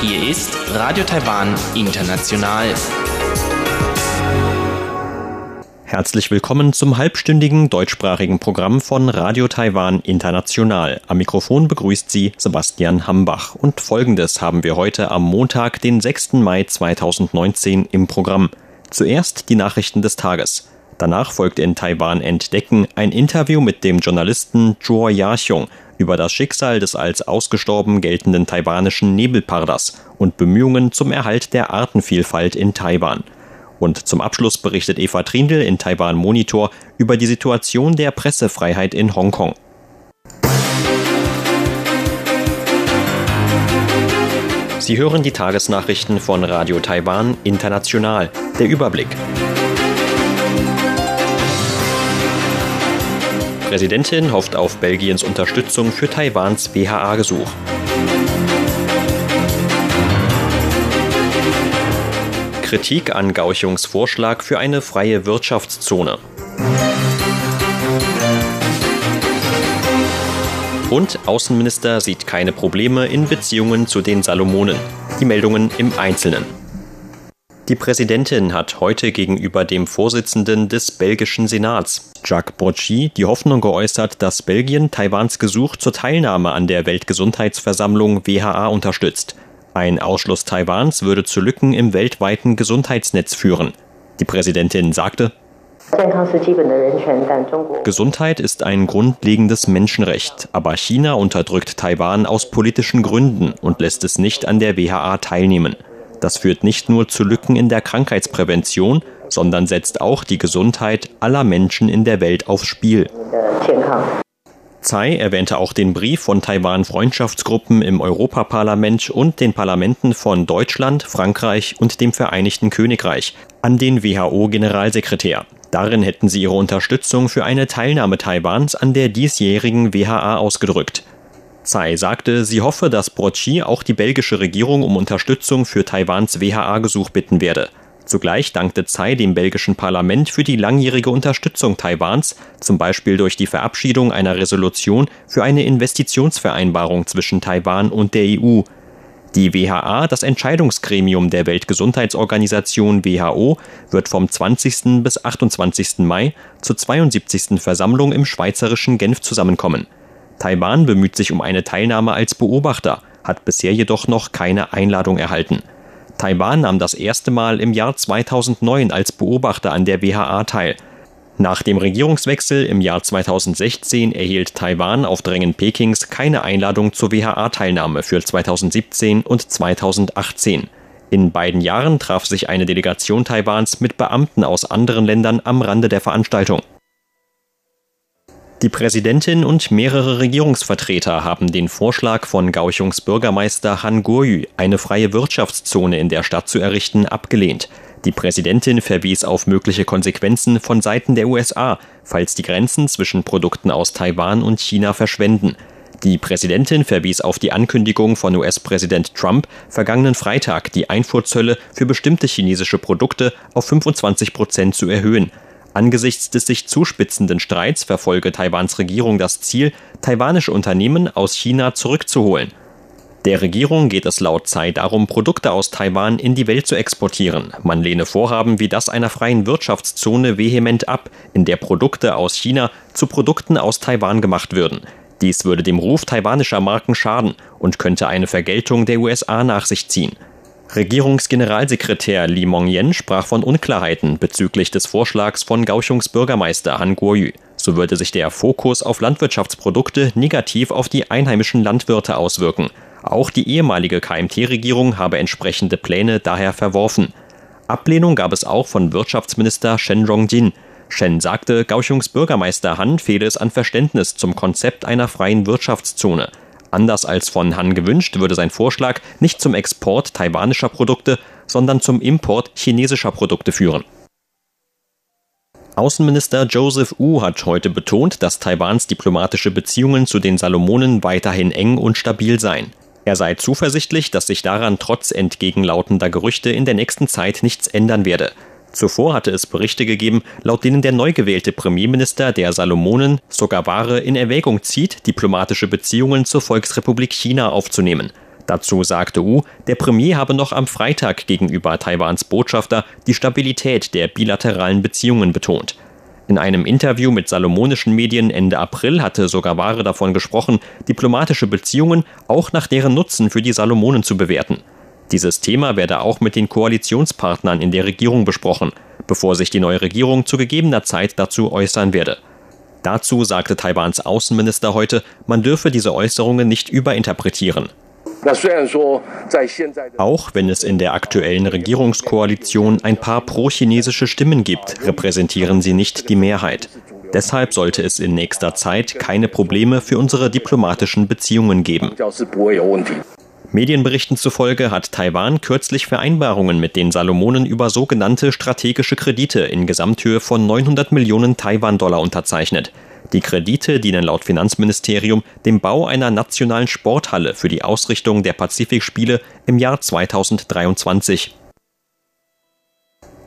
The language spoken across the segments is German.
Hier ist Radio Taiwan International. Herzlich willkommen zum halbstündigen deutschsprachigen Programm von Radio Taiwan International. Am Mikrofon begrüßt Sie Sebastian Hambach. Und folgendes haben wir heute am Montag, den 6. Mai 2019 im Programm. Zuerst die Nachrichten des Tages. Danach folgt in Taiwan Entdecken ein Interview mit dem Journalisten Zhuo Yaxiong über das Schicksal des als ausgestorben geltenden taiwanischen Nebelparders und Bemühungen zum Erhalt der Artenvielfalt in Taiwan. Und zum Abschluss berichtet Eva Trindl in Taiwan Monitor über die Situation der Pressefreiheit in Hongkong. Sie hören die Tagesnachrichten von Radio Taiwan International. Der Überblick. Präsidentin hofft auf Belgiens Unterstützung für Taiwans WHA-Gesuch. Kritik an Gauchungs Vorschlag für eine freie Wirtschaftszone. Und Außenminister sieht keine Probleme in Beziehungen zu den Salomonen. Die Meldungen im Einzelnen. Die Präsidentin hat heute gegenüber dem Vorsitzenden des belgischen Senats, Jacques Brochy, die Hoffnung geäußert, dass Belgien Taiwans Gesuch zur Teilnahme an der Weltgesundheitsversammlung WHA unterstützt. Ein Ausschluss Taiwans würde zu Lücken im weltweiten Gesundheitsnetz führen. Die Präsidentin sagte, Gesundheit ist ein grundlegendes Menschenrecht, aber China unterdrückt Taiwan aus politischen Gründen und lässt es nicht an der WHA teilnehmen. Das führt nicht nur zu Lücken in der Krankheitsprävention, sondern setzt auch die Gesundheit aller Menschen in der Welt aufs Spiel. Tsai erwähnte auch den Brief von Taiwan-Freundschaftsgruppen im Europaparlament und den Parlamenten von Deutschland, Frankreich und dem Vereinigten Königreich an den WHO-Generalsekretär. Darin hätten sie ihre Unterstützung für eine Teilnahme Taiwans an der diesjährigen WHA ausgedrückt. Tsai sagte, sie hoffe, dass Brochy auch die belgische Regierung um Unterstützung für Taiwans WHA-Gesuch bitten werde. Zugleich dankte Tsai dem belgischen Parlament für die langjährige Unterstützung Taiwans, zum Beispiel durch die Verabschiedung einer Resolution für eine Investitionsvereinbarung zwischen Taiwan und der EU. Die WHA, das Entscheidungsgremium der Weltgesundheitsorganisation WHO, wird vom 20. bis 28. Mai zur 72. Versammlung im schweizerischen Genf zusammenkommen. Taiwan bemüht sich um eine Teilnahme als Beobachter, hat bisher jedoch noch keine Einladung erhalten. Taiwan nahm das erste Mal im Jahr 2009 als Beobachter an der WHA teil. Nach dem Regierungswechsel im Jahr 2016 erhielt Taiwan auf Drängen Pekings keine Einladung zur WHA-Teilnahme für 2017 und 2018. In beiden Jahren traf sich eine Delegation Taiwans mit Beamten aus anderen Ländern am Rande der Veranstaltung. Die Präsidentin und mehrere Regierungsvertreter haben den Vorschlag von Gauchungs Bürgermeister Han Guoyu, eine freie Wirtschaftszone in der Stadt zu errichten, abgelehnt. Die Präsidentin verwies auf mögliche Konsequenzen von Seiten der USA, falls die Grenzen zwischen Produkten aus Taiwan und China verschwenden. Die Präsidentin verwies auf die Ankündigung von US-Präsident Trump vergangenen Freitag, die Einfuhrzölle für bestimmte chinesische Produkte auf 25 Prozent zu erhöhen. Angesichts des sich zuspitzenden Streits verfolge Taiwans Regierung das Ziel, taiwanische Unternehmen aus China zurückzuholen. Der Regierung geht es laut Tsai darum, Produkte aus Taiwan in die Welt zu exportieren. Man lehne Vorhaben wie das einer freien Wirtschaftszone vehement ab, in der Produkte aus China zu Produkten aus Taiwan gemacht würden. Dies würde dem Ruf taiwanischer Marken schaden und könnte eine Vergeltung der USA nach sich ziehen. Regierungsgeneralsekretär Li Mongyen sprach von Unklarheiten bezüglich des Vorschlags von Gauchungs Bürgermeister Han Guoyu. So würde sich der Fokus auf Landwirtschaftsprodukte negativ auf die einheimischen Landwirte auswirken. Auch die ehemalige KMT-Regierung habe entsprechende Pläne daher verworfen. Ablehnung gab es auch von Wirtschaftsminister Shen Rongjin. Shen sagte, Gauchungs Bürgermeister Han fehle es an Verständnis zum Konzept einer freien Wirtschaftszone. Anders als von Han gewünscht, würde sein Vorschlag nicht zum Export taiwanischer Produkte, sondern zum Import chinesischer Produkte führen. Außenminister Joseph Wu hat heute betont, dass Taiwans diplomatische Beziehungen zu den Salomonen weiterhin eng und stabil seien. Er sei zuversichtlich, dass sich daran trotz entgegenlautender Gerüchte in der nächsten Zeit nichts ändern werde. Zuvor hatte es Berichte gegeben, laut denen der neu gewählte Premierminister der Salomonen Sogavare in Erwägung zieht, diplomatische Beziehungen zur Volksrepublik China aufzunehmen. Dazu sagte Wu, der Premier habe noch am Freitag gegenüber Taiwans Botschafter die Stabilität der bilateralen Beziehungen betont. In einem Interview mit salomonischen Medien Ende April hatte Sogavare davon gesprochen, diplomatische Beziehungen auch nach deren Nutzen für die Salomonen zu bewerten. Dieses Thema werde auch mit den Koalitionspartnern in der Regierung besprochen, bevor sich die neue Regierung zu gegebener Zeit dazu äußern werde. Dazu sagte Taiwans Außenminister heute, man dürfe diese Äußerungen nicht überinterpretieren. Auch wenn es in der aktuellen Regierungskoalition ein paar pro-chinesische Stimmen gibt, repräsentieren sie nicht die Mehrheit. Deshalb sollte es in nächster Zeit keine Probleme für unsere diplomatischen Beziehungen geben. Medienberichten zufolge hat Taiwan kürzlich Vereinbarungen mit den Salomonen über sogenannte strategische Kredite in Gesamthöhe von 900 Millionen Taiwan-Dollar unterzeichnet. Die Kredite dienen laut Finanzministerium dem Bau einer nationalen Sporthalle für die Ausrichtung der Pazifikspiele im Jahr 2023.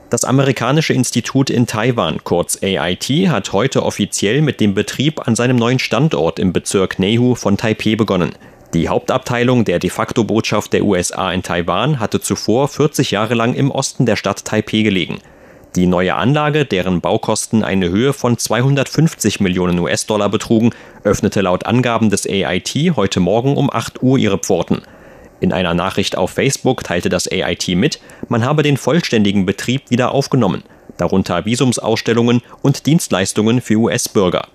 Das amerikanische Institut in Taiwan, kurz AIT, hat heute offiziell mit dem Betrieb an seinem neuen Standort im Bezirk Nehu von Taipeh begonnen. Die Hauptabteilung der de facto Botschaft der USA in Taiwan hatte zuvor 40 Jahre lang im Osten der Stadt Taipeh gelegen. Die neue Anlage, deren Baukosten eine Höhe von 250 Millionen US-Dollar betrugen, öffnete laut Angaben des AIT heute Morgen um 8 Uhr ihre Pforten. In einer Nachricht auf Facebook teilte das AIT mit, man habe den vollständigen Betrieb wieder aufgenommen, darunter Visumsausstellungen und Dienstleistungen für US-Bürger.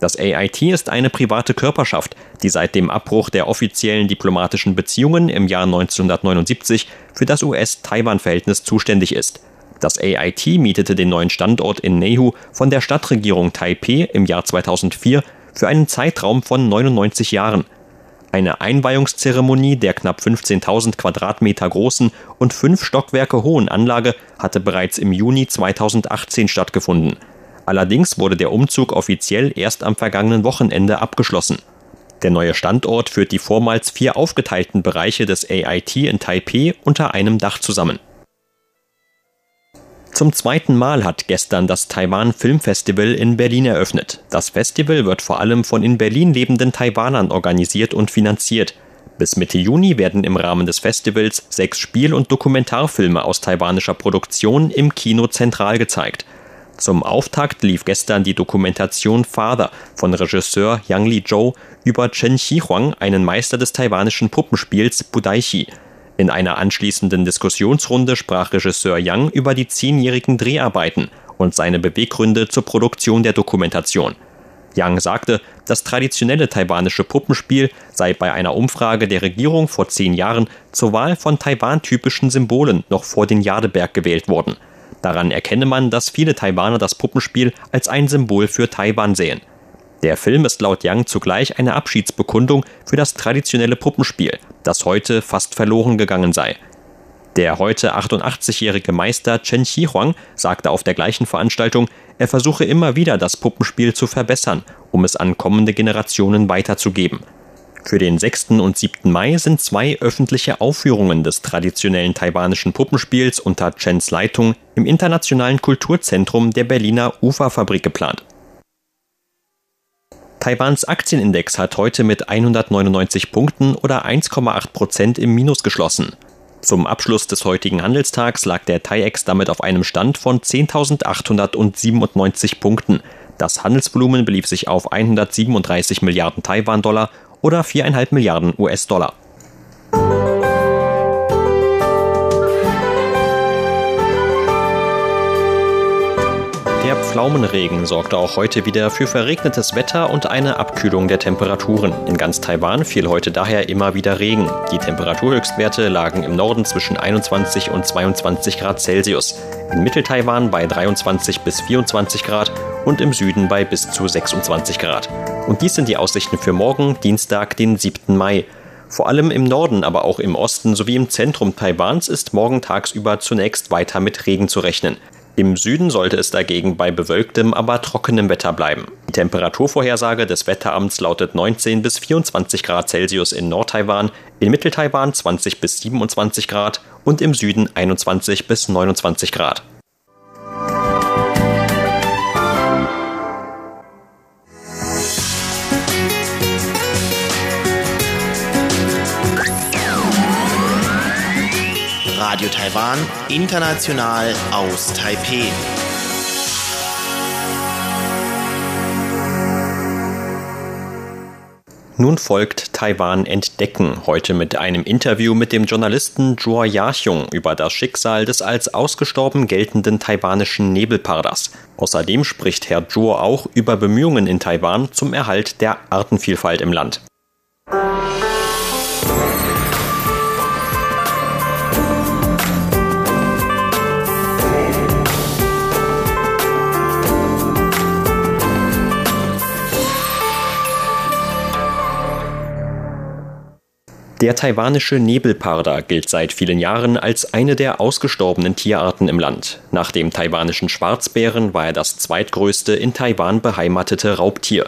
Das AIT ist eine private Körperschaft, die seit dem Abbruch der offiziellen diplomatischen Beziehungen im Jahr 1979 für das US-Taiwan-Verhältnis zuständig ist. Das AIT mietete den neuen Standort in Nehu von der Stadtregierung Taipeh im Jahr 2004 für einen Zeitraum von 99 Jahren. Eine Einweihungszeremonie der knapp 15.000 Quadratmeter großen und fünf Stockwerke hohen Anlage hatte bereits im Juni 2018 stattgefunden. Allerdings wurde der Umzug offiziell erst am vergangenen Wochenende abgeschlossen. Der neue Standort führt die vormals vier aufgeteilten Bereiche des AIT in Taipeh unter einem Dach zusammen. Zum zweiten Mal hat gestern das Taiwan Film Festival in Berlin eröffnet. Das Festival wird vor allem von in Berlin lebenden Taiwanern organisiert und finanziert. Bis Mitte Juni werden im Rahmen des Festivals sechs Spiel- und Dokumentarfilme aus taiwanischer Produktion im Kino zentral gezeigt. Zum Auftakt lief gestern die Dokumentation Father von Regisseur Yang Li Zhou über Chen Xihuang, einen Meister des taiwanischen Puppenspiels Budaichi. In einer anschließenden Diskussionsrunde sprach Regisseur Yang über die zehnjährigen Dreharbeiten und seine Beweggründe zur Produktion der Dokumentation. Yang sagte, das traditionelle taiwanische Puppenspiel sei bei einer Umfrage der Regierung vor zehn Jahren zur Wahl von Taiwan-typischen Symbolen noch vor den Jadeberg gewählt worden. Daran erkenne man, dass viele Taiwaner das Puppenspiel als ein Symbol für Taiwan sehen. Der Film ist laut Yang zugleich eine Abschiedsbekundung für das traditionelle Puppenspiel, das heute fast verloren gegangen sei. Der heute 88-jährige Meister Chen Xihuang sagte auf der gleichen Veranstaltung, er versuche immer wieder das Puppenspiel zu verbessern, um es an kommende Generationen weiterzugeben. Für den 6. und 7. Mai sind zwei öffentliche Aufführungen des traditionellen taiwanischen Puppenspiels unter Chens Leitung im Internationalen Kulturzentrum der Berliner Uferfabrik geplant. Taiwans Aktienindex hat heute mit 199 Punkten oder 1,8 Prozent im Minus geschlossen. Zum Abschluss des heutigen Handelstags lag der TAIEX damit auf einem Stand von 10.897 Punkten. Das Handelsvolumen belief sich auf 137 Milliarden Taiwan-Dollar oder 4,5 Milliarden US-Dollar. Der Pflaumenregen sorgte auch heute wieder für verregnetes Wetter und eine Abkühlung der Temperaturen. In ganz Taiwan fiel heute daher immer wieder Regen. Die Temperaturhöchstwerte lagen im Norden zwischen 21 und 22 Grad Celsius, in Mitteltaiwan bei 23 bis 24 Grad und im Süden bei bis zu 26 Grad. Und dies sind die Aussichten für morgen, Dienstag, den 7. Mai. Vor allem im Norden, aber auch im Osten sowie im Zentrum Taiwans ist morgen tagsüber zunächst weiter mit Regen zu rechnen. Im Süden sollte es dagegen bei bewölktem, aber trockenem Wetter bleiben. Die Temperaturvorhersage des Wetteramts lautet 19 bis 24 Grad Celsius in Nordtaiwan, in Mitteltaiwan 20 bis 27 Grad und im Süden 21 bis 29 Grad. Radio Taiwan, international aus Taipeh. Nun folgt Taiwan entdecken, heute mit einem Interview mit dem Journalisten Zhuo Yaxiong über das Schicksal des als ausgestorben geltenden taiwanischen Nebelparders. Außerdem spricht Herr Zhuo auch über Bemühungen in Taiwan zum Erhalt der Artenvielfalt im Land. Der taiwanische Nebelparder gilt seit vielen Jahren als eine der ausgestorbenen Tierarten im Land. Nach dem taiwanischen Schwarzbären war er das zweitgrößte in Taiwan beheimatete Raubtier.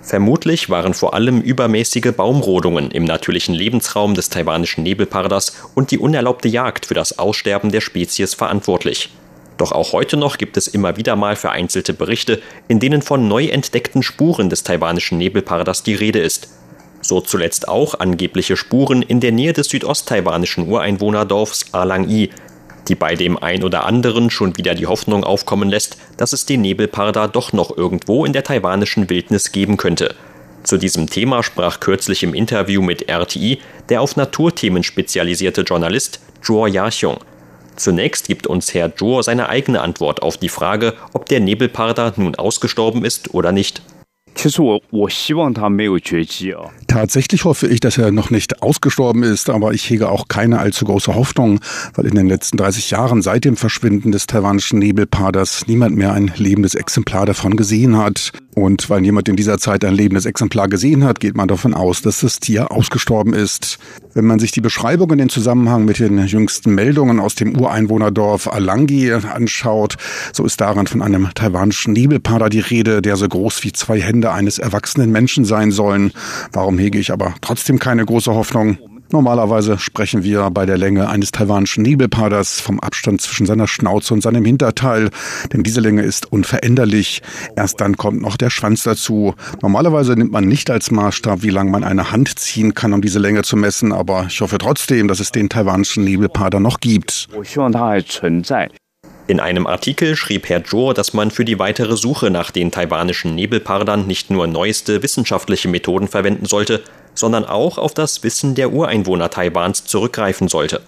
Vermutlich waren vor allem übermäßige Baumrodungen im natürlichen Lebensraum des taiwanischen Nebelparders und die unerlaubte Jagd für das Aussterben der Spezies verantwortlich. Doch auch heute noch gibt es immer wieder mal vereinzelte Berichte, in denen von neu entdeckten Spuren des taiwanischen Nebelparders die Rede ist. So zuletzt auch angebliche Spuren in der Nähe des südosttaiwanischen Ureinwohnerdorfs Alang-i, die bei dem ein oder anderen schon wieder die Hoffnung aufkommen lässt, dass es den Nebelparder doch noch irgendwo in der taiwanischen Wildnis geben könnte. Zu diesem Thema sprach kürzlich im Interview mit RTI der auf Naturthemen spezialisierte Journalist Zhuo Yaxiong. Zunächst gibt uns Herr Zhuo seine eigene Antwort auf die Frage, ob der Nebelparder nun ausgestorben ist oder nicht. Tatsächlich hoffe ich, dass er noch nicht ausgestorben ist, aber ich hege auch keine allzu große Hoffnung, weil in den letzten 30 Jahren seit dem Verschwinden des taiwanischen Nebelpaders niemand mehr ein lebendes Exemplar davon gesehen hat. Und weil niemand in dieser Zeit ein lebendes Exemplar gesehen hat, geht man davon aus, dass das Tier ausgestorben ist. Wenn man sich die Beschreibungen in Zusammenhang mit den jüngsten Meldungen aus dem Ureinwohnerdorf Alangi anschaut, so ist daran von einem taiwanischen Nebelpader die Rede, der so groß wie zwei Hände eines erwachsenen Menschen sein sollen. Warum hege ich aber trotzdem keine große Hoffnung? Normalerweise sprechen wir bei der Länge eines taiwanischen Nebelpaders vom Abstand zwischen seiner Schnauze und seinem Hinterteil, denn diese Länge ist unveränderlich. Erst dann kommt noch der Schwanz dazu. Normalerweise nimmt man nicht als Maßstab, wie lang man eine Hand ziehen kann, um diese Länge zu messen, aber ich hoffe trotzdem, dass es den taiwanischen Nebelpader noch gibt. In einem Artikel schrieb Herr Zhou, dass man für die weitere Suche nach den taiwanischen Nebelpardern nicht nur neueste wissenschaftliche Methoden verwenden sollte, sondern auch auf das Wissen der Ureinwohner Taiwans zurückgreifen sollte.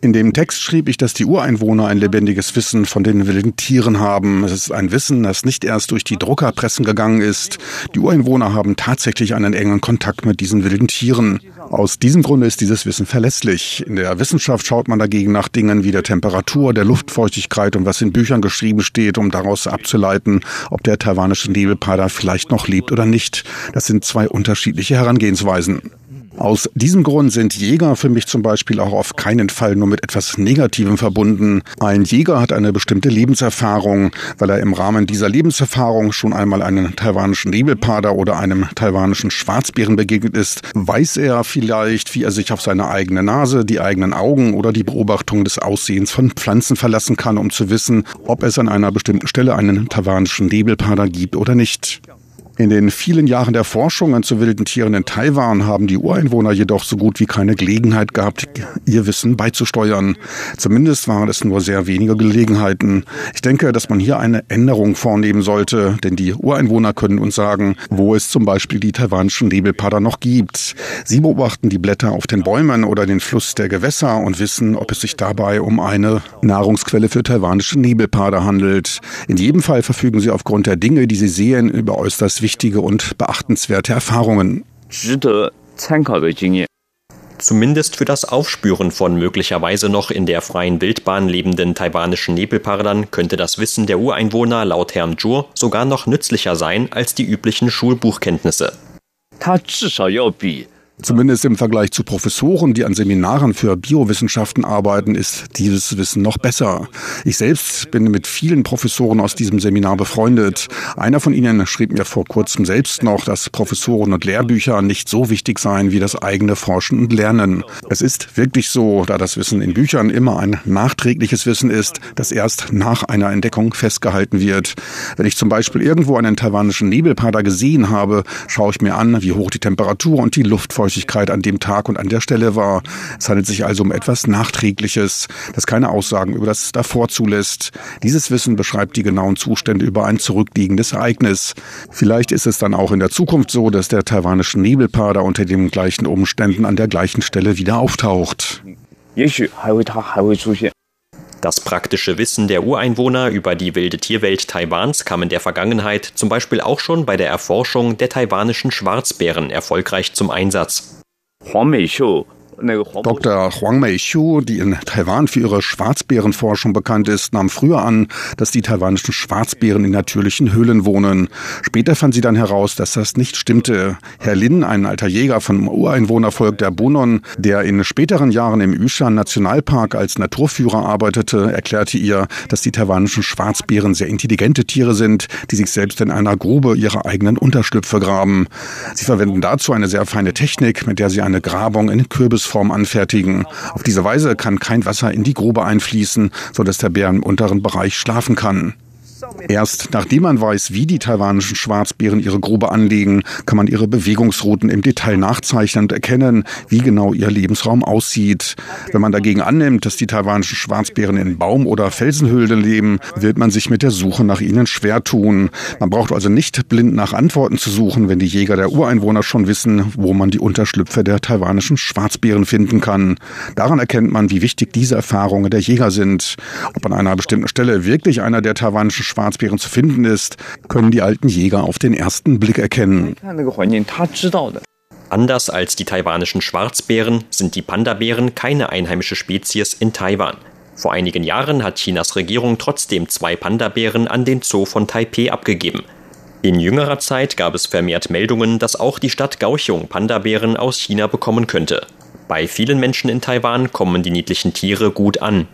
In dem Text schrieb ich, dass die Ureinwohner ein lebendiges Wissen von den wilden Tieren haben. Es ist ein Wissen, das nicht erst durch die Druckerpressen gegangen ist. Die Ureinwohner haben tatsächlich einen engen Kontakt mit diesen wilden Tieren. Aus diesem Grunde ist dieses Wissen verlässlich. In der Wissenschaft schaut man dagegen nach Dingen wie der Temperatur, der Luftfeuchtigkeit und was in Büchern geschrieben steht, um daraus abzuleiten, ob der taiwanische Nebelpader vielleicht noch lebt oder nicht. Das sind zwei unterschiedliche Herangehensweisen. Aus diesem Grund sind Jäger für mich zum Beispiel auch auf keinen Fall nur mit etwas Negativem verbunden. Ein Jäger hat eine bestimmte Lebenserfahrung. Weil er im Rahmen dieser Lebenserfahrung schon einmal einem taiwanischen Nebelpader oder einem taiwanischen Schwarzbären begegnet ist, weiß er vielleicht, wie er sich auf seine eigene Nase, die eigenen Augen oder die Beobachtung des Aussehens von Pflanzen verlassen kann, um zu wissen, ob es an einer bestimmten Stelle einen taiwanischen Nebelpader gibt oder nicht. In den vielen Jahren der Forschungen zu wilden Tieren in Taiwan haben die Ureinwohner jedoch so gut wie keine Gelegenheit gehabt, ihr Wissen beizusteuern. Zumindest waren es nur sehr wenige Gelegenheiten. Ich denke, dass man hier eine Änderung vornehmen sollte, denn die Ureinwohner können uns sagen, wo es zum Beispiel die taiwanischen Nebelpader noch gibt. Sie beobachten die Blätter auf den Bäumen oder den Fluss der Gewässer und wissen, ob es sich dabei um eine Nahrungsquelle für taiwanische Nebelpader handelt. In jedem Fall verfügen sie aufgrund der Dinge, die sie sehen, über äußerst wichtige und beachtenswerte Erfahrungen. Zumindest für das Aufspüren von möglicherweise noch in der freien Wildbahn lebenden taiwanischen Nebelpardern könnte das Wissen der Ureinwohner laut Herrn Zhuo sogar noch nützlicher sein als die üblichen Schulbuchkenntnisse. Zumindest im Vergleich zu Professoren, die an Seminaren für Biowissenschaften arbeiten, ist dieses Wissen noch besser. Ich selbst bin mit vielen Professoren aus diesem Seminar befreundet. Einer von ihnen schrieb mir vor kurzem selbst noch, dass Professoren und Lehrbücher nicht so wichtig seien wie das eigene Forschen und Lernen. Es ist wirklich so, da das Wissen in Büchern immer ein nachträgliches Wissen ist, das erst nach einer Entdeckung festgehalten wird. Wenn ich zum Beispiel irgendwo einen taiwanischen Nebelpader gesehen habe, schaue ich mir an, wie hoch die Temperatur und die Luftfeuchtigkeit Unfallhäufigkeit an dem Tag und an der Stelle war. Es handelt sich also um etwas Nachträgliches, das keine Aussagen über das davor zulässt. Dieses Wissen beschreibt die genauen Zustände über ein zurückliegendes Ereignis. Vielleicht ist es dann auch in der Zukunft so, dass der taiwanische Nebelpader unter den gleichen Umständen an der gleichen Stelle wieder auftaucht. Das praktische Wissen der Ureinwohner über die wilde Tierwelt Taiwans kam in der Vergangenheit zum Beispiel auch schon bei der Erforschung der taiwanischen Schwarzbären erfolgreich zum Einsatz. Huang Meishu Dr. Huang Meixiu, die in Taiwan für ihre Schwarzbärenforschung bekannt ist, nahm früher an, dass die taiwanischen Schwarzbären in natürlichen Höhlen wohnen. Später fand sie dann heraus, dass das nicht stimmte. Herr Lin, ein alter Jäger vom Ureinwohnervolk der Bunon, der in späteren Jahren im Yushan Nationalpark als Naturführer arbeitete, erklärte ihr, dass die taiwanischen Schwarzbären sehr intelligente Tiere sind, die sich selbst in einer Grube ihre eigenen Unterschlüpfe graben. Sie verwenden dazu eine sehr feine Technik, mit der sie eine Grabung in Kürbis Gussform anfertigen. Auf diese Weise kann kein Wasser in die Grube einfließen, sodass der Bär im unteren Bereich schlafen kann. Erst nachdem man weiß, wie die taiwanischen Schwarzbären ihre Grube anlegen, kann man ihre Bewegungsrouten im Detail nachzeichnen und erkennen, wie genau ihr Lebensraum aussieht. Wenn man dagegen annimmt, dass die taiwanischen Schwarzbären in Baum- oder Felsenhöhlen leben, wird man sich mit der Suche nach ihnen schwer tun. Man braucht also nicht blind nach Antworten zu suchen, wenn die Jäger der Ureinwohner schon wissen, wo man die Unterschlüpfe der taiwanischen Schwarzbären finden kann. Daran erkennt man, wie wichtig diese Erfahrungen der Jäger sind. Ob an einer bestimmten Stelle wirklich einer der taiwanischen Schwarzbären zu finden ist, können die alten Jäger auf den ersten Blick erkennen. Anders als die taiwanischen Schwarzbären sind die Pandabären keine einheimische Spezies in Taiwan. Vor einigen Jahren hat Chinas Regierung trotzdem zwei Pandabären an den Zoo von Taipeh abgegeben. In jüngerer Zeit gab es vermehrt Meldungen, dass auch die Stadt Kaohsiung Pandabären aus China bekommen könnte. Bei vielen Menschen in Taiwan kommen die niedlichen Tiere gut an.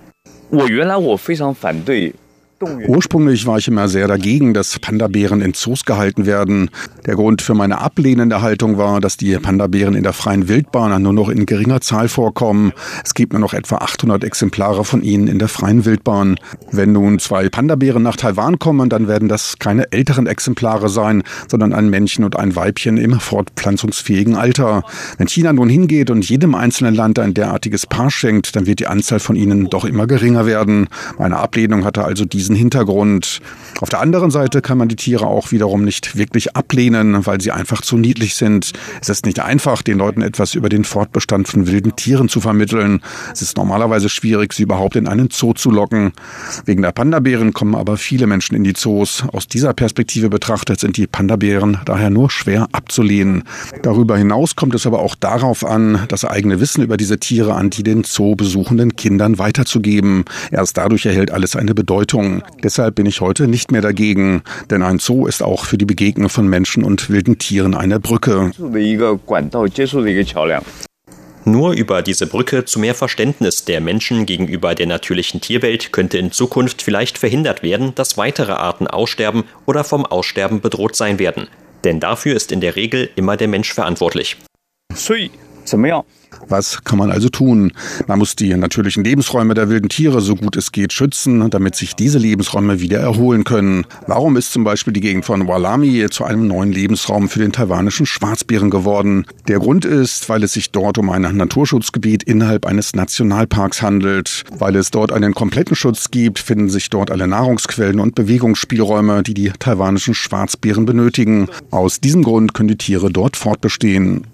Ursprünglich war ich immer sehr dagegen, dass Pandabären in Zoos gehalten werden. Der Grund für meine ablehnende Haltung war, dass die Pandabären in der freien Wildbahn nur noch in geringer Zahl vorkommen. Es gibt nur noch etwa 800 Exemplare von ihnen in der freien Wildbahn. Wenn nun zwei Pandabären nach Taiwan kommen, dann werden das keine älteren Exemplare sein, sondern ein Männchen und ein Weibchen im fortpflanzungsfähigen Alter. Wenn China nun hingeht und jedem einzelnen Land ein derartiges Paar schenkt, dann wird die Anzahl von ihnen doch immer geringer werden. Meine Ablehnung hatte also diesen diesen Hintergrund. Auf der anderen Seite kann man die Tiere auch wiederum nicht wirklich ablehnen, weil sie einfach zu niedlich sind. Es ist nicht einfach, den Leuten etwas über den Fortbestand von wilden Tieren zu vermitteln. Es ist normalerweise schwierig, sie überhaupt in einen Zoo zu locken. Wegen der Pandabären kommen aber viele Menschen in die Zoos. Aus dieser Perspektive betrachtet sind die Pandabären daher nur schwer abzulehnen. Darüber hinaus kommt es aber auch darauf an, das eigene Wissen über diese Tiere an die den Zoo besuchenden Kindern weiterzugeben. Erst dadurch erhält alles eine Bedeutung. Deshalb bin ich heute nicht mehr dagegen, denn ein Zoo ist auch für die Begegnung von Menschen und wilden Tieren eine Brücke. Nur über diese Brücke zu mehr Verständnis der Menschen gegenüber der natürlichen Tierwelt könnte in Zukunft vielleicht verhindert werden, dass weitere Arten aussterben oder vom Aussterben bedroht sein werden. Denn dafür ist in der Regel immer der Mensch verantwortlich. Was kann man also tun? Man muss die natürlichen Lebensräume der wilden Tiere so gut es geht schützen, damit sich diese Lebensräume wieder erholen können. Warum ist zum Beispiel die Gegend von Walami zu einem neuen Lebensraum für den taiwanischen Schwarzbären geworden? Der Grund ist, weil es sich dort um ein Naturschutzgebiet innerhalb eines Nationalparks handelt. Weil es dort einen kompletten Schutz gibt, finden sich dort alle Nahrungsquellen und Bewegungsspielräume, die die taiwanischen Schwarzbären benötigen. Aus diesem Grund können die Tiere dort fortbestehen.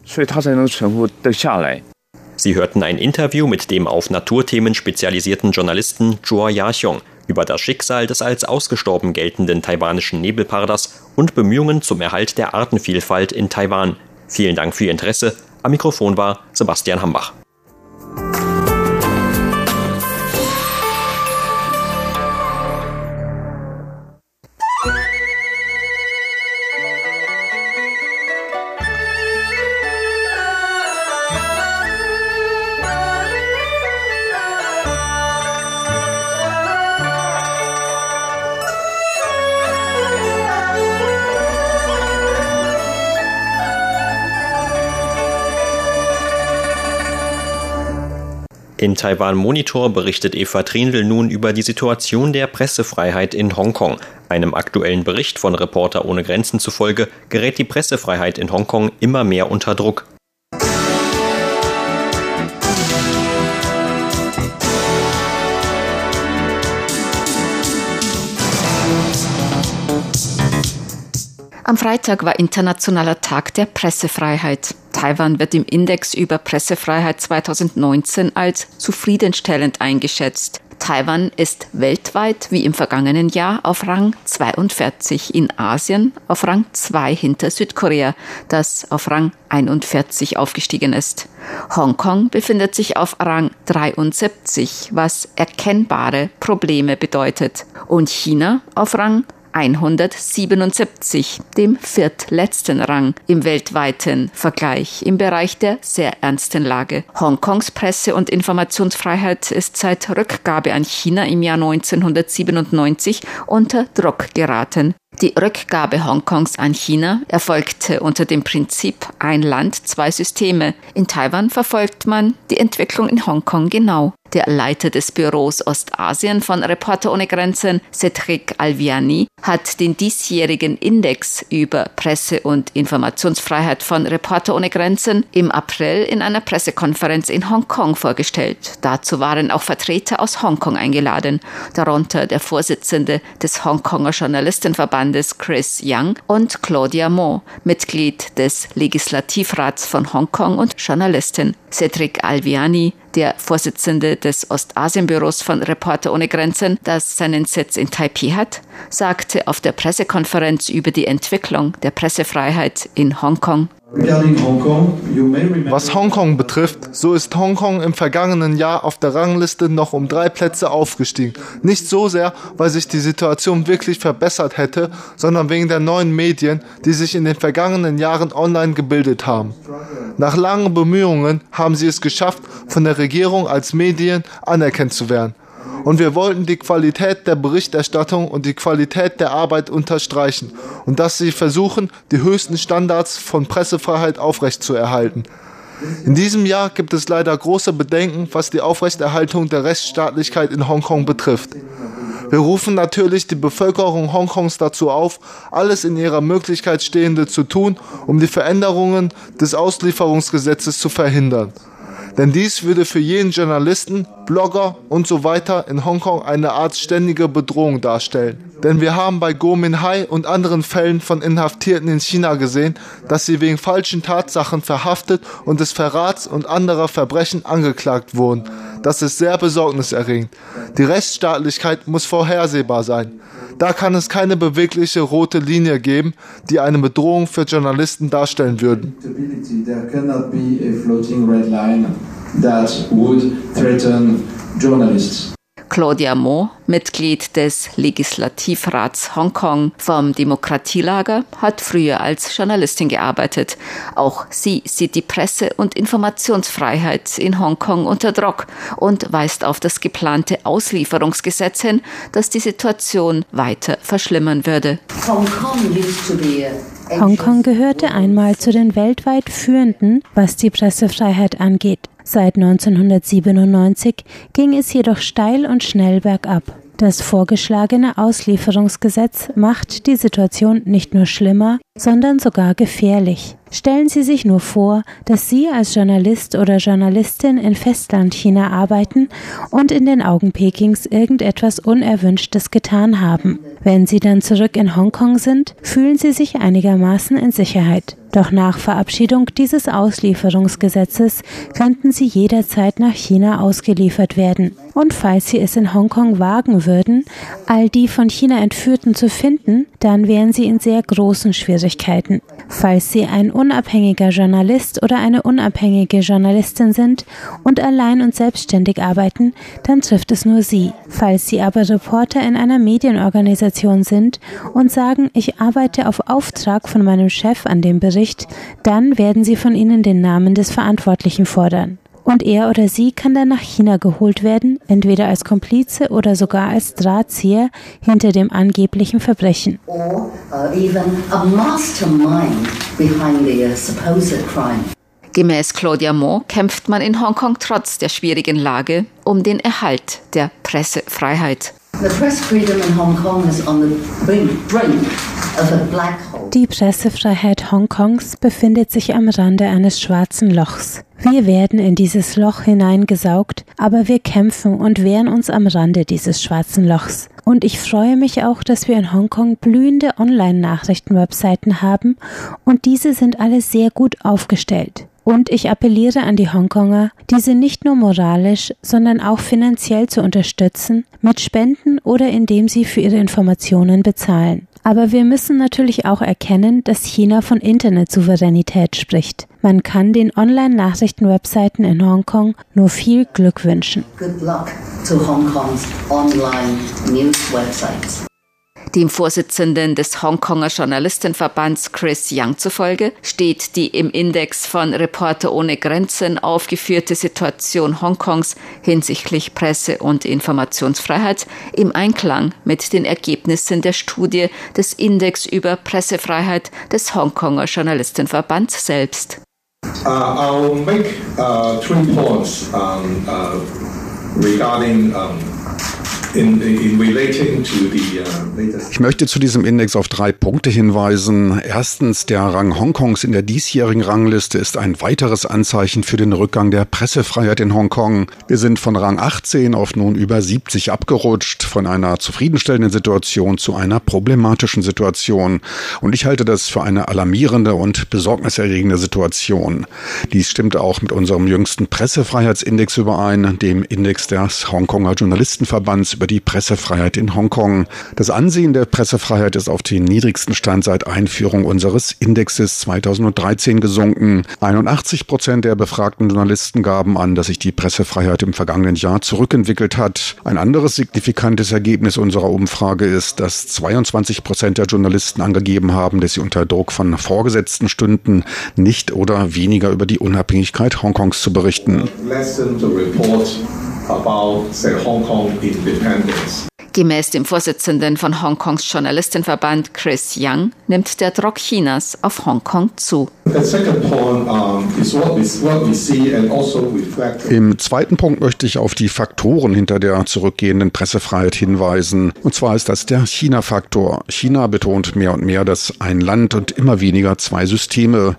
Sie hörten ein Interview mit dem auf Naturthemen spezialisierten Journalisten Zhuo Yaxiong über das Schicksal des als ausgestorben geltenden taiwanischen Nebelparders und Bemühungen zum Erhalt der Artenvielfalt in Taiwan. Vielen Dank für Ihr Interesse. Am Mikrofon war Sebastian Hambach. In Taiwan Monitor berichtet Eva Trindl nun über die Situation der Pressefreiheit in Hongkong. Einem aktuellen Bericht von Reporter ohne Grenzen zufolge gerät die Pressefreiheit in Hongkong immer mehr unter Druck. Am Freitag war Internationaler Tag der Pressefreiheit. Taiwan wird im Index über Pressefreiheit 2019 als zufriedenstellend eingeschätzt. Taiwan ist weltweit wie im vergangenen Jahr auf Rang 42, in Asien auf Rang 2 hinter Südkorea, das auf Rang 41 aufgestiegen ist. Hongkong befindet sich auf Rang 73, was erkennbare Probleme bedeutet, und China auf Rang 177, dem viertletzten Rang im weltweiten Vergleich im Bereich der sehr ernsten Lage. Hongkongs Presse- und Informationsfreiheit ist seit Rückgabe an China im Jahr 1997 unter Druck geraten. Die Rückgabe Hongkongs an China erfolgte unter dem Prinzip ein Land, zwei Systeme. In Taiwan verfolgt man die Entwicklung in Hongkong genau. Der Leiter des Büros Ostasien von Reporter ohne Grenzen, Cedric Alviani, hat den diesjährigen Index über Presse- und Informationsfreiheit von Reporter ohne Grenzen im April in einer Pressekonferenz in Hongkong vorgestellt. Dazu waren auch Vertreter aus Hongkong eingeladen, darunter der Vorsitzende des Hongkonger Journalistenverbandes Chris Young und Claudia Mo, Mitglied des Legislativrats von Hongkong und Journalistin. Cedric Alviani der Vorsitzende des Ostasienbüros von Reporter ohne Grenzen, das seinen Sitz in Taipei hat, sagte auf der Pressekonferenz über die Entwicklung der Pressefreiheit in Hongkong was Hongkong betrifft, so ist Hongkong im vergangenen Jahr auf der Rangliste noch um drei Plätze aufgestiegen. Nicht so sehr, weil sich die Situation wirklich verbessert hätte, sondern wegen der neuen Medien, die sich in den vergangenen Jahren online gebildet haben. Nach langen Bemühungen haben sie es geschafft, von der Regierung als Medien anerkannt zu werden. Und wir wollten die Qualität der Berichterstattung und die Qualität der Arbeit unterstreichen und dass sie versuchen, die höchsten Standards von Pressefreiheit aufrechtzuerhalten. In diesem Jahr gibt es leider große Bedenken, was die Aufrechterhaltung der Rechtsstaatlichkeit in Hongkong betrifft. Wir rufen natürlich die Bevölkerung Hongkongs dazu auf, alles in ihrer Möglichkeit Stehende zu tun, um die Veränderungen des Auslieferungsgesetzes zu verhindern. Denn dies würde für jeden Journalisten, Blogger und so weiter in Hongkong eine Art ständige Bedrohung darstellen. Denn wir haben bei Go Min Hai und anderen Fällen von Inhaftierten in China gesehen, dass sie wegen falschen Tatsachen verhaftet und des Verrats und anderer Verbrechen angeklagt wurden. Das ist sehr besorgniserregend. Die Rechtsstaatlichkeit muss vorhersehbar sein. Da kann es keine bewegliche rote Linie geben, die eine Bedrohung für Journalisten darstellen würden. Claudia Mo, Mitglied des Legislativrats Hongkong vom Demokratielager, hat früher als Journalistin gearbeitet. Auch sie sieht die Presse- und Informationsfreiheit in Hongkong unter Druck und weist auf das geplante Auslieferungsgesetz hin, das die Situation weiter verschlimmern würde. Hongkong gehörte einmal zu den weltweit führenden, was die Pressefreiheit angeht. Seit 1997 ging es jedoch steil und schnell bergab. Das vorgeschlagene Auslieferungsgesetz macht die Situation nicht nur schlimmer, sondern sogar gefährlich. Stellen Sie sich nur vor, dass Sie als Journalist oder Journalistin in Festlandchina arbeiten und in den Augen Pekings irgendetwas Unerwünschtes getan haben. Wenn Sie dann zurück in Hongkong sind, fühlen Sie sich einigermaßen in Sicherheit. Doch nach Verabschiedung dieses Auslieferungsgesetzes könnten sie jederzeit nach China ausgeliefert werden. Und falls sie es in Hongkong wagen würden, all die von China Entführten zu finden, dann wären sie in sehr großen Schwierigkeiten. Falls sie ein unabhängiger Journalist oder eine unabhängige Journalistin sind und allein und selbstständig arbeiten, dann trifft es nur sie. Falls sie aber Reporter in einer Medienorganisation sind und sagen, ich arbeite auf Auftrag von meinem Chef an dem Bericht, dann werden sie von ihnen den Namen des Verantwortlichen fordern und er oder sie kann dann nach China geholt werden, entweder als Komplize oder sogar als Drahtzieher hinter dem angeblichen Verbrechen. Uh, Gemäß Claudia Mo kämpft man in Hongkong trotz der schwierigen Lage um den Erhalt der Pressefreiheit. Die Pressefreiheit Hongkongs befindet sich am Rande eines schwarzen Lochs. Wir werden in dieses Loch hineingesaugt, aber wir kämpfen und wehren uns am Rande dieses schwarzen Lochs. Und ich freue mich auch, dass wir in Hongkong blühende Online-Nachrichten-Webseiten haben und diese sind alle sehr gut aufgestellt. Und ich appelliere an die Hongkonger, diese nicht nur moralisch, sondern auch finanziell zu unterstützen, mit Spenden oder indem sie für ihre Informationen bezahlen. Aber wir müssen natürlich auch erkennen, dass China von Internetsouveränität spricht. Man kann den Online-Nachrichten-Webseiten in Hongkong nur viel Glück wünschen. Good luck to Hongkong's online news websites. Dem Vorsitzenden des Hongkonger Journalistenverbands Chris Young zufolge steht die im Index von Reporter ohne Grenzen aufgeführte Situation Hongkongs hinsichtlich Presse- und Informationsfreiheit im Einklang mit den Ergebnissen der Studie des Index über Pressefreiheit des Hongkonger Journalistenverbands selbst. Uh, make uh, points um, uh, regarding um Uh, ich möchte zu diesem Index auf drei Punkte hinweisen. Erstens, der Rang Hongkongs in der diesjährigen Rangliste ist ein weiteres Anzeichen für den Rückgang der Pressefreiheit in Hongkong. Wir sind von Rang 18 auf nun über 70 abgerutscht, von einer zufriedenstellenden Situation zu einer problematischen Situation. Und ich halte das für eine alarmierende und besorgniserregende Situation. Dies stimmt auch mit unserem jüngsten Pressefreiheitsindex überein, dem Index des Hongkonger Journalistenverbands über die Pressefreiheit in Hongkong. Das Ansehen der Pressefreiheit ist auf den niedrigsten Stand seit Einführung unseres Indexes 2013 gesunken. 81 Prozent der befragten Journalisten gaben an, dass sich die Pressefreiheit im vergangenen Jahr zurückentwickelt hat. Ein anderes signifikantes Ergebnis unserer Umfrage ist, dass 22 Prozent der Journalisten angegeben haben, dass sie unter Druck von Vorgesetzten stünden, nicht oder weniger über die Unabhängigkeit Hongkongs zu berichten about, say, Hong Kong independence. Gemäß dem Vorsitzenden von Hongkongs Journalistenverband Chris Young nimmt der Druck Chinas auf Hongkong zu. Also Im zweiten Punkt möchte ich auf die Faktoren hinter der zurückgehenden Pressefreiheit hinweisen. Und zwar ist das der China-Faktor. China betont mehr und mehr das ein Land und immer weniger zwei Systeme.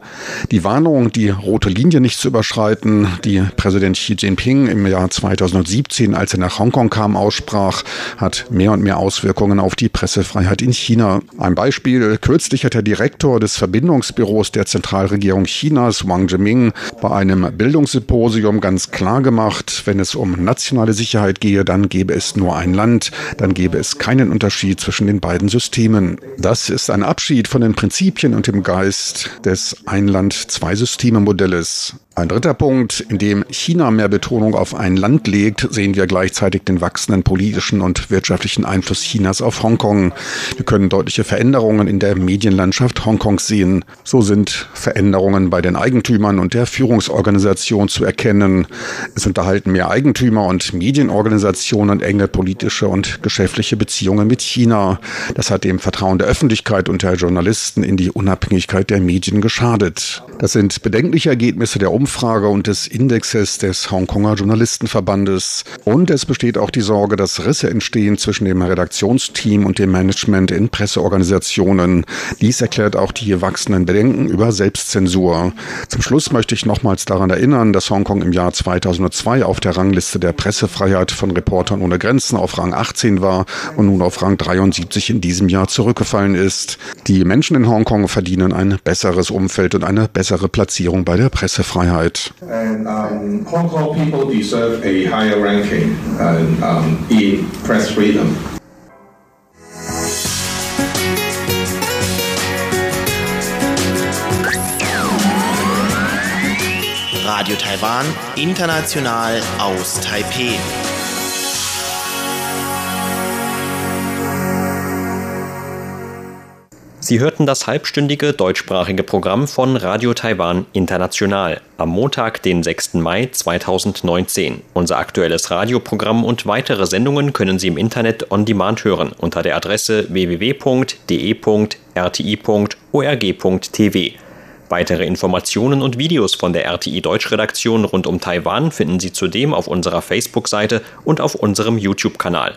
Die Warnung, die rote Linie nicht zu überschreiten, die Präsident Xi Jinping im Jahr 2017, als er nach Hongkong kam, aussprach, hat mehr und mehr Auswirkungen auf die Pressefreiheit in China. Ein Beispiel, kürzlich hat der Direktor des Verbindungsbüros der Zentralregierung Chinas, Wang Zhiming, bei einem Bildungssymposium ganz klar gemacht, wenn es um nationale Sicherheit gehe, dann gäbe es nur ein Land, dann gäbe es keinen Unterschied zwischen den beiden Systemen. Das ist ein Abschied von den Prinzipien und dem Geist des Ein-Land-Zwei-Systeme-Modells. Ein dritter Punkt, in dem China mehr Betonung auf ein Land legt, sehen wir gleichzeitig den wachsenden politischen und wirtschaftlichen Einfluss Chinas auf Hongkong. Wir können deutliche Veränderungen in der Medienlandschaft Hongkongs sehen. So sind Veränderungen bei den Eigentümern und der Führungsorganisation zu erkennen. Es unterhalten mehr Eigentümer und Medienorganisationen enge politische und geschäftliche Beziehungen mit China. Das hat dem Vertrauen der Öffentlichkeit und der Journalisten in die Unabhängigkeit der Medien geschadet. Das sind bedenkliche Ergebnisse der Umfrage Umfrage und des Indexes des Hongkonger Journalistenverbandes. Und es besteht auch die Sorge, dass Risse entstehen zwischen dem Redaktionsteam und dem Management in Presseorganisationen. Dies erklärt auch die wachsenden Bedenken über Selbstzensur. Zum Schluss möchte ich nochmals daran erinnern, dass Hongkong im Jahr 2002 auf der Rangliste der Pressefreiheit von Reportern ohne Grenzen auf Rang 18 war und nun auf Rang 73 in diesem Jahr zurückgefallen ist. Die Menschen in Hongkong verdienen ein besseres Umfeld und eine bessere Platzierung bei der Pressefreiheit. Sicherheit. And, um, Hong Kong people deserve a higher ranking um, in press freedom. Radio Taiwan, international aus Taipei. Sie hörten das halbstündige deutschsprachige Programm von Radio Taiwan International am Montag, den 6. Mai 2019. Unser aktuelles Radioprogramm und weitere Sendungen können Sie im Internet on demand hören unter der Adresse www.de.rti.org.tv. Weitere Informationen und Videos von der RTI Deutschredaktion rund um Taiwan finden Sie zudem auf unserer Facebook-Seite und auf unserem YouTube-Kanal.